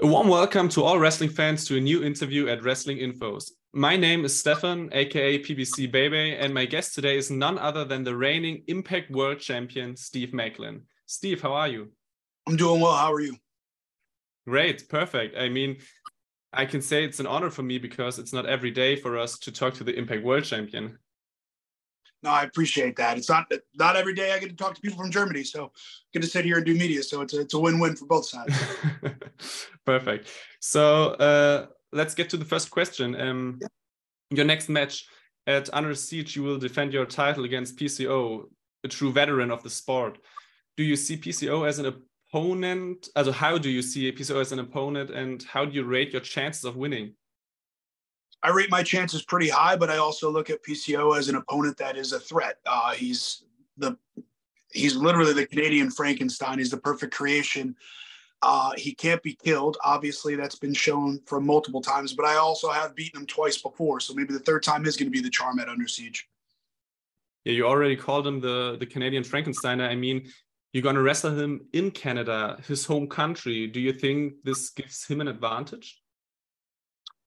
A warm welcome to all wrestling fans to a new interview at Wrestling Infos. My name is Stefan, aka PBC Baby, and my guest today is none other than the reigning Impact World Champion, Steve Maclin. Steve, how are you? I'm doing well. How are you? Great, perfect. I mean, I can say it's an honor for me because it's not every day for us to talk to the Impact World Champion. No, I appreciate that. It's not not every day I get to talk to people from Germany, so get to sit here and do media. So it's a, it's a win-win for both sides. Perfect. So uh, let's get to the first question. Um, yeah. Your next match at Under Siege, you will defend your title against PCO, a true veteran of the sport. Do you see PCO as an opponent? Also, how do you see PCO as an opponent, and how do you rate your chances of winning? I rate my chances pretty high, but I also look at PCO as an opponent that is a threat. Uh, he's the he's literally the Canadian Frankenstein. He's the perfect creation. Uh, he can't be killed. Obviously, that's been shown from multiple times. But I also have beaten him twice before, so maybe the third time is going to be the charm at Under Siege. Yeah, you already called him the the Canadian Frankenstein. I mean, you're going to wrestle him in Canada, his home country. Do you think this gives him an advantage?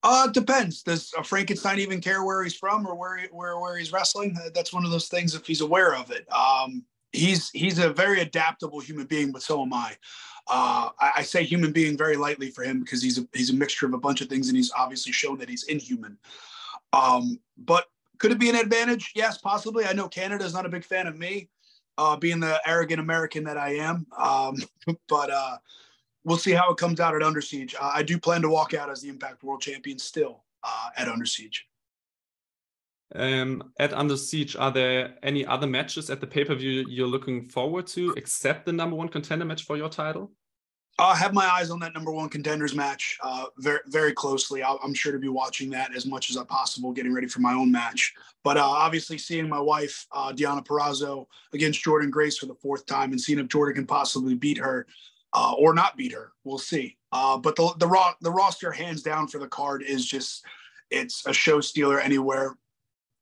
Uh, it depends. Does a Frankenstein even care where he's from or where he, where where he's wrestling? That's one of those things if he's aware of it. Um, he's he's a very adaptable human being, but so am I. Uh, I, I, say human being very lightly for him because he's a he's a mixture of a bunch of things, and he's obviously shown that he's inhuman. Um, but could it be an advantage? Yes, possibly. I know Canada is not a big fan of me, uh, being the arrogant American that I am. Um, but uh, we'll see how it comes out at Under Siege. Uh, I do plan to walk out as the Impact World Champion still uh, at Under Siege. Um, at Under Siege, are there any other matches at the pay per view you're looking forward to, except the number one contender match for your title? I have my eyes on that number one contenders match uh, very, very closely. i am sure to be watching that as much as I possible, getting ready for my own match. But uh, obviously, seeing my wife uh, Deonna Purrazzo against Jordynne Grace for the fourth time, and seeing if Jordynne can possibly beat her uh, or not beat her. We'll see. Uh, but the the raw the roster hands down for the card is just it's a show stealer anywhere.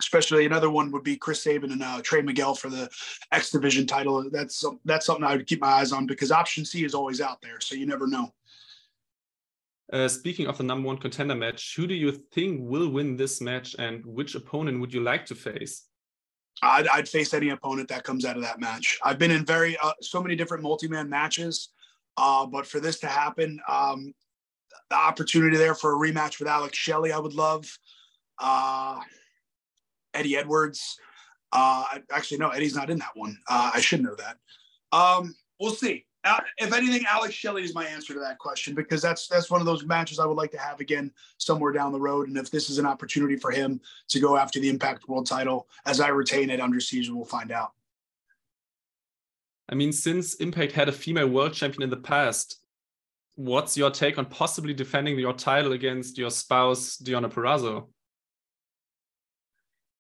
Especially another one would be Chris Sabin and uh, Trey Miguel for the X Division title. That's that's something I would keep my eyes on because option C is always out there, so you never know. Uh, speaking of the number one contender match, who do you think will win this match, and which opponent would you like to face? I'd, I'd face any opponent that comes out of that match. I've been in very uh, so many different multi-man matches. Uh, but for this to happen, um, the opportunity there for a rematch with Alex Shelley, I would love. Uh, Eddie Edwards. Uh, actually, no, Eddie's not in that one. Uh, I should know that. Um, we'll see. Uh, if anything, Alex Shelley is my answer to that question because that's that's one of those matches I would like to have again somewhere down the road. And if this is an opportunity for him to go after the Impact World Title, as I retain it under siege, we'll find out. I mean, since Impact had a female world champion in the past, what's your take on possibly defending your title against your spouse, Deonna Purrazzo?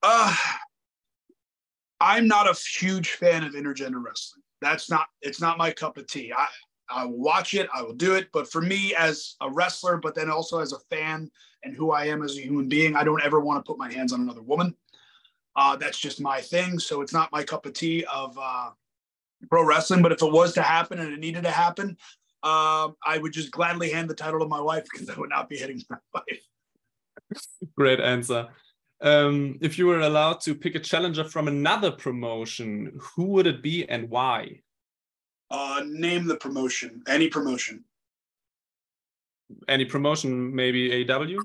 Uh, I'm not a huge fan of intergender wrestling. That's not, it's not my cup of tea. I, I will watch it, I will do it. But for me, as a wrestler, but then also as a fan and who I am as a human being, I don't ever want to put my hands on another woman. Uh, that's just my thing. So it's not my cup of tea of uh, pro wrestling. But if it was to happen and it needed to happen, um, I would just gladly hand the title to my wife because I would not be hitting my wife. Great answer. Um, if you were allowed to pick a challenger from another promotion, who would it be and why? Uh, name the promotion. Any promotion. Any promotion, maybe AEW?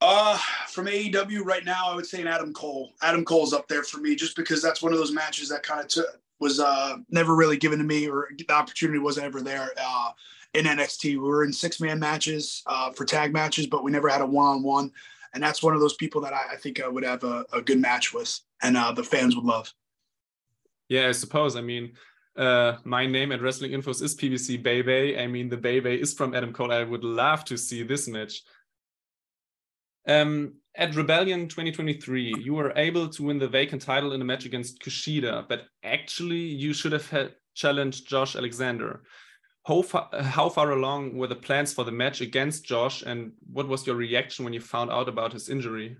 Uh, from AEW right now, I would say an Adam Cole. Adam Cole's up there for me just because that's one of those matches that kind of took was uh, never really given to me, or the opportunity wasn't ever there uh, in NXT. We were in six man matches uh, for tag matches, but we never had a one on one. And that's one of those people that I, I think I would have a, a, good match with, and uh, the fans would love. Yeah, I suppose. I mean, uh, my name at Wrestling Infos is PBC Bebe. I mean, the Bebe is from Adam Cole. I would love to see this match. Um, at Rebellion 2023, you were able to win the vacant title in a match against Kushida, but actually you should have had challenged Josh Alexander. How far, how far along were the plans for the match against Josh, and what was your reaction when you found out about his injury?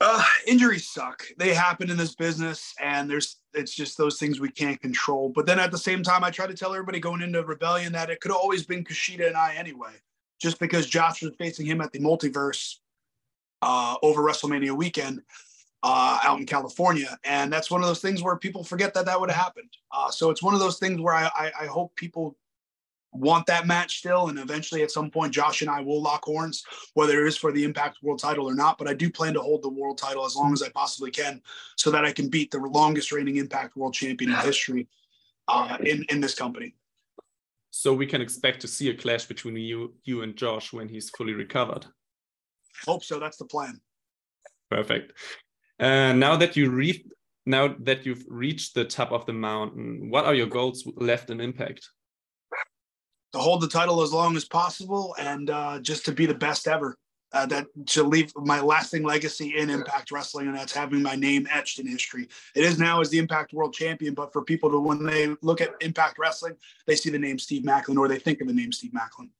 Uh, injuries suck. They happen in this business, and there's it's just those things we can't control. But then at the same time, I try to tell everybody going into Rebellion that it could have always been Kushida and I anyway. Just because Josh was facing him at the multiverse uh, over WrestleMania weekend uh, out in California, and that's one of those things where people forget that that would have happened. Uh, so it's one of those things where I, I, I hope people want that match still. And eventually, at some point, Josh and I will lock horns, whether it is for the Impact World title or not. But I do plan to hold the world title as long as I possibly can so that I can beat the longest reigning Impact World Champion in history uh, in, in this company. So we can expect to see a clash between you, you and Josh when he's fully recovered. Hope so. That's the plan. Perfect. Uh, now that you re- now that you've reached the top of the mountain, what are your goals left in Impact? to hold the title as long as possible and uh, just to be the best ever. Uh, that to leave my lasting legacy in Impact Wrestling, and that's having my name etched in history. It is now as the Impact World Champion, but for people to when they look at Impact Wrestling, they see the name Steve Maclin or they think of the name Steve Maclin.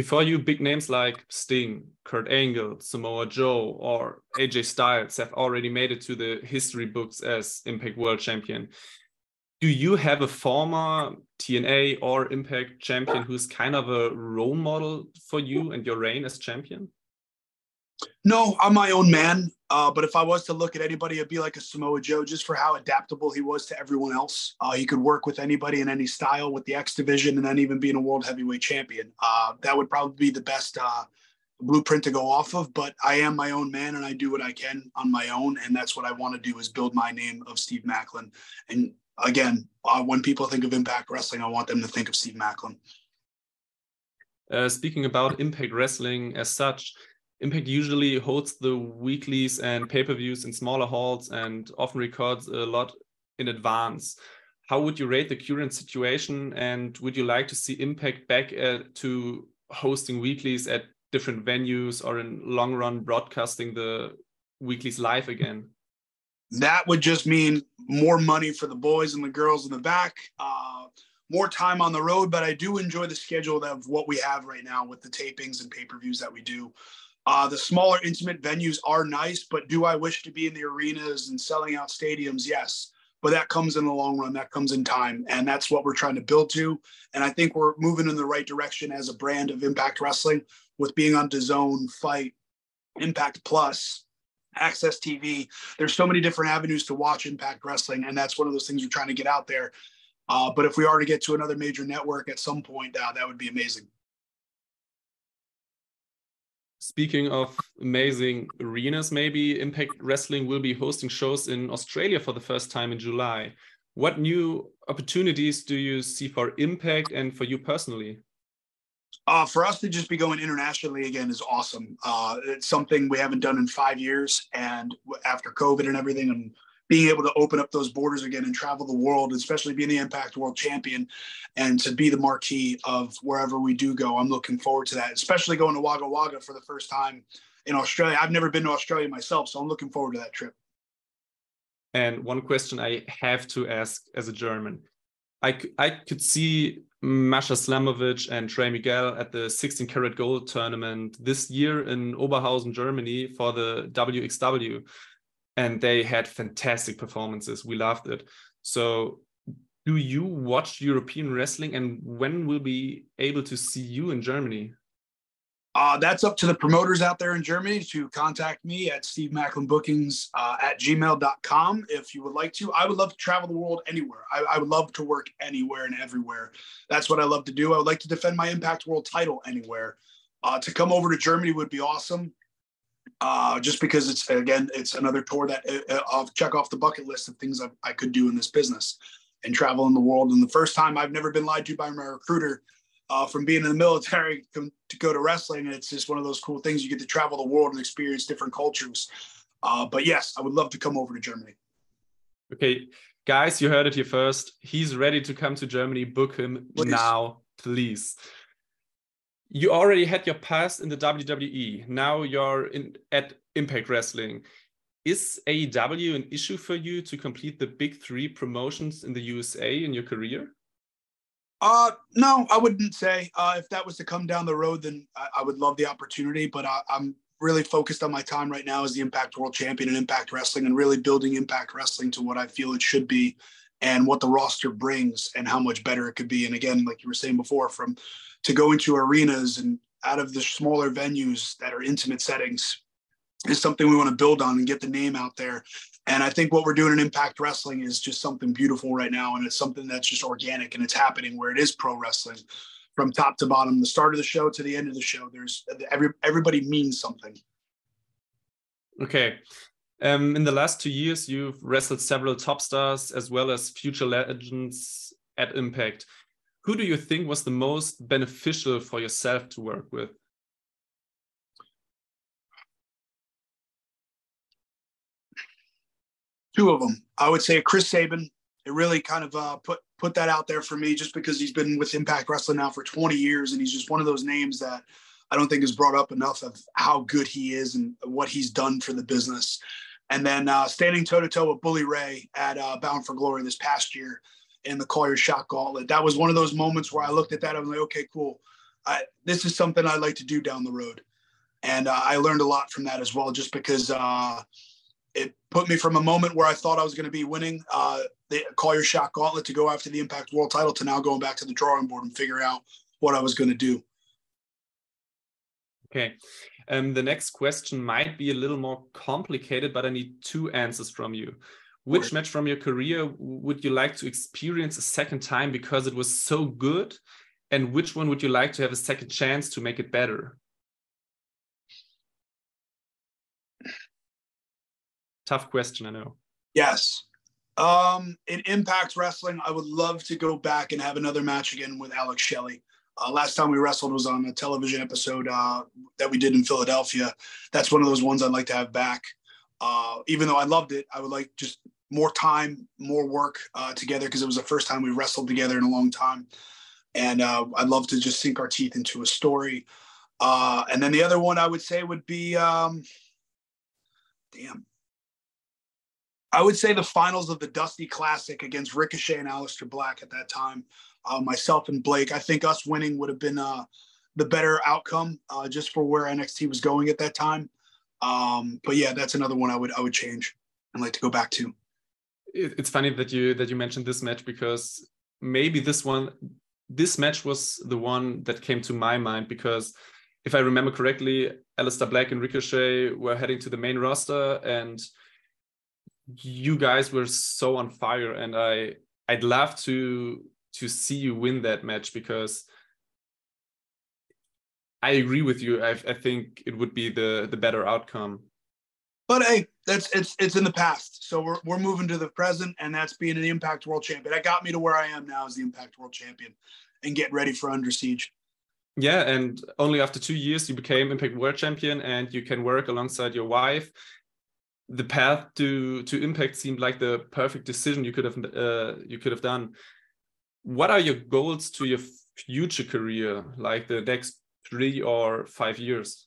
Before you, big names like Sting, Kurt Angle, Samoa Joe, or AJ Styles have already made it to the history books as Impact World Champion do you have a former TNA or Impact champion who's kind of a role model for you and your reign as champion? No, I'm my own man. Uh, but if I was to look at anybody, it'd be like a Samoa Joe, just for how adaptable he was to everyone else. Uh, he could work with anybody in any style with the X division, and then even being a world heavyweight champion. Uh, that would probably be the best uh, blueprint to go off of. But I am my own man, and I do what I can on my own, and that's what I want to do is build my name of Steve Maclin. and again, uh, when people think of Impact Wrestling, I want them to think of Steve Maclin. Uh, speaking about Impact Wrestling as such, Impact usually holds the weeklies and pay per views in smaller halls and often records a lot in advance. How would you rate the current situation? And would you like to see Impact back at, to hosting weeklies at different venues or in long run broadcasting the weeklies live again? that would just mean more money for the boys and the girls in the back, uh, more time on the road. But I do enjoy the schedule of what we have right now with the tapings and pay per views that we do. Uh, the smaller, intimate venues are nice, but do I wish to be in the arenas and selling out stadiums? Yes. But that comes in the long run, that comes in time. And that's what we're trying to build to. And I think we're moving in the right direction as a brand of Impact Wrestling with being on DAZN, Fight, Impact Plus, AXS TV. There's so many different avenues to watch Impact Wrestling, and that's one of those things we're trying to get out there. Uh, but if we are to get to another major network at some point, uh, that would be amazing. Speaking of amazing arenas, maybe Impact Wrestling will be hosting shows in Australia for the first time in July. What new opportunities do you see for Impact and for you personally? Uh, for us to just be going internationally again is awesome. Uh, it's something we haven't done in five years, and after COVID and everything, and being able to open up those borders again and travel the world, especially being the Impact World Champion, and to be the marquee of wherever we do go, I'm looking forward to that. Especially going to Wagga Wagga for the first time in Australia. I've never been to Australia myself, so I'm looking forward to that trip. And one question I have to ask as a German, I I could see Masha Slamovich and Trey Miguel at the 16 Carat Gold tournament this year in Oberhausen, Germany for the WXW. And they had fantastic performances. We loved it. So, do you watch European wrestling and when will be able to see you in Germany? Uh, that's up to the promoters out there in Germany to contact me at Steve Maclin Bookings uh, at gmail.com if you would like to. I would love to travel the world anywhere. I, I, would love to work anywhere and everywhere. That's what I love to do. I would like to defend my Impact World title anywhere. Uh, to come over to Germany would be awesome. Uh, just because it's again, it's another tour that uh, uh, I'll check off the bucket list of things I, I could do in this business and travel in the world. And the first time I've never been lied to by my recruiter uh, from being in the military to, to, go to wrestling. And it's just one of those cool things. You get to travel the world and experience different cultures. Uh, but yes, I would love to come over to Germany. Okay, guys, you heard it here first. He's ready to come to Germany. Book him please. now, please. You already had your past in the WWE. Now you're in at Impact Wrestling. Is AEW an issue for you to complete the big three promotions in the USA in your career? Uh, no, I wouldn't say. Uh, if that was to come down the road, then I, I would love the opportunity. But I, am really focused on my time right now as the Impact World Champion in Impact Wrestling and really building Impact Wrestling to what I feel it should be and what the roster brings and how much better it could be. And again, like you were saying before, from to go into arenas and out of the smaller venues that are intimate settings is something we want to build on and get the name out there. And I think what we're doing in Impact Wrestling is just something beautiful right now. And it's something that's just organic and it's happening where it is pro wrestling from top to bottom, the start of the show to the end of the show. There's every everybody means something. Okay. Um, in the last two years, you've wrestled several top stars as well as future legends at Impact. Who do you think was the most beneficial for yourself to work with? Two of them. I would say Chris Sabin. It really kind of uh, put put that out there for me, just because he's been with Impact Wrestling now for 20 years, and he's just one of those names that I don't think is brought up enough of how good he is and what he's done for the business. And then uh, standing toe to toe with Bully Ray at uh, Bound for Glory this past year in the Call Your Shot Gauntlet. That was one of those moments where I looked at that. And I was like, okay, cool. I, this is something I'd like to do down the road. And uh, I learned a lot from that as well, just because uh, it put me from a moment where I thought I was going to be winning uh, the Call Your Shot Gauntlet to go after the Impact World title to now going back to the drawing board and figure out what I was going to do. Okay. Um, the next question might be a little more complicated, but I need two answers from you. Which match from your career would you like to experience a second time because it was so good? And which one would you like to have a second chance to make it better? Tough question, I know. Yes. Um, in Impact Wrestling, I would love to go back and have another match again with Alex Shelley. Uh, last time we wrestled was on a television episode uh, that we did in Philadelphia. That's one of those ones I'd like to have back. Uh, even though I loved it, I would like just more time, more work uh, together because it was the first time we wrestled together in a long time. And uh, I'd love to just sink our teeth into a story. Uh, and then the other one I would say would be, um, damn, I would say the finals of the Dusty Classic against Ricochet and Aleister Black at that time. Uh, myself and Blake, I think us winning would have been uh, the better outcome uh, just for where NXT was going at that time. Um, but yeah, that's another one I would I would change and like to go back to. It's funny that you that you mentioned this match because maybe this one this match was the one that came to my mind because if I remember correctly, Aleister Black and Ricochet were heading to the main roster and you guys were so on fire and I I'd love to to see you win that match because I agree with you. I, I think it would be the the better outcome. But hey, that's it's it's in the past. So we're we're moving to the present, and that's being an Impact World Champion. That got me to where I am now as the Impact World Champion, and get ready for Under Siege. Yeah, and only after two years you became Impact World Champion, and you can work alongside your wife. The path to to Impact seemed like the perfect decision you could have uh, you could have done. What are your goals to your future career, like the next three or five years?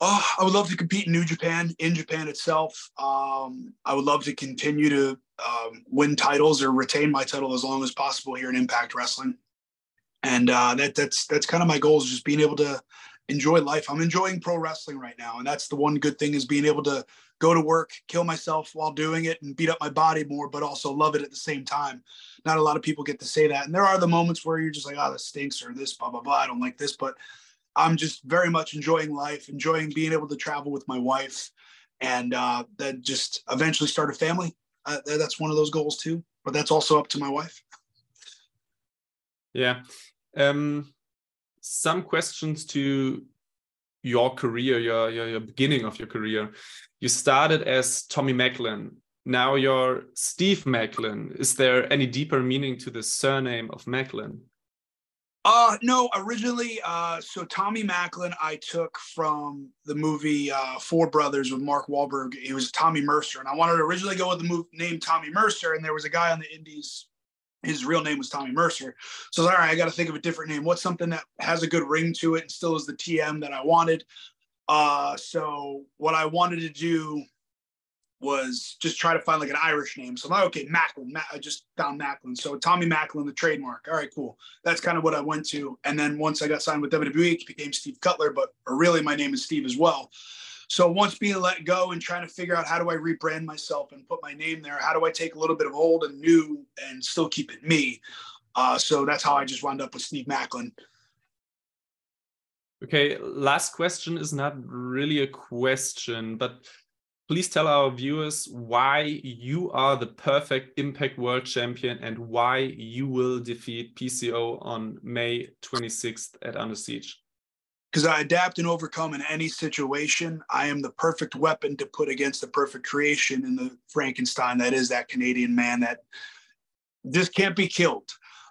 Oh, I would love to compete in New Japan, in Japan itself. Um, I would love to continue to um, win titles or retain my title as long as possible here in Impact Wrestling. And uh, that that's that's kind of my goal is just being able to enjoy life. I'm enjoying pro wrestling right now, and that's the one good thing is being able to go to work, kill myself while doing it, and beat up my body more, but also love it at the same time. Not a lot of people get to say that, and there are the moments where you're just like, "Oh, this stinks," or "This blah blah blah." I don't like this, but I'm just very much enjoying life, enjoying being able to travel with my wife, and uh, then just eventually start a family. Uh, that's one of those goals too, but that's also up to my wife. Yeah. Um, some questions to your career, your, your, your beginning of your career. You started as Tommy Maclin. Now you're Steve Maclin. Is there any deeper meaning to the surname of Maclin? Uh no, originally uh so Tommy Maclin I took from the movie uh Four Brothers with Mark Wahlberg. He was Tommy Mercer and I wanted to originally go with the move, name Tommy Mercer and there was a guy on the indies his real name was Tommy Mercer. So all right, I got to think of a different name. What's something that has a good ring to it and still is the TM that I wanted? Uh so what I wanted to do was just try to find like an Irish name. So I'm like, okay, Maclin. Ma- I just found Maclin. So Tommy Maclin, the trademark. All right, cool. That's kind of what I went to. And then once I got signed with WWE, it became Steve Cutler, but really my name is Steve as well. So once being let go and trying to figure out how do I rebrand myself and put my name there, how do I take a little bit of old and new and still keep it me? Uh, so that's how I just wound up with Steve Maclin. Okay, last question is not really a question, but please tell our viewers why you are the perfect Impact World Champion and why you will defeat PCO on May 26th at Under Siege. Because I adapt and overcome in any situation. I am the perfect weapon to put against the perfect creation in the Frankenstein that is that Canadian man that just can't be killed.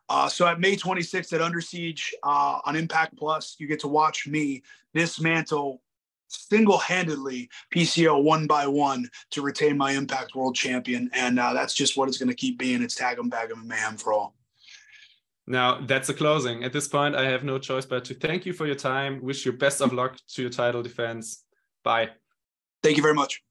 Uh, so at May 26th at Under Siege uh, on Impact Plus, you get to watch me dismantle single-handedly PCO one by one to retain my Impact World Champion, and uh, that's just what it's going to keep being. It's tag 'em, bag 'em, and mayhem for all. Now that's a closing. At this point, I have no choice but to thank you for your time. Wish you best of luck to your title defense. Bye. Thank you very much.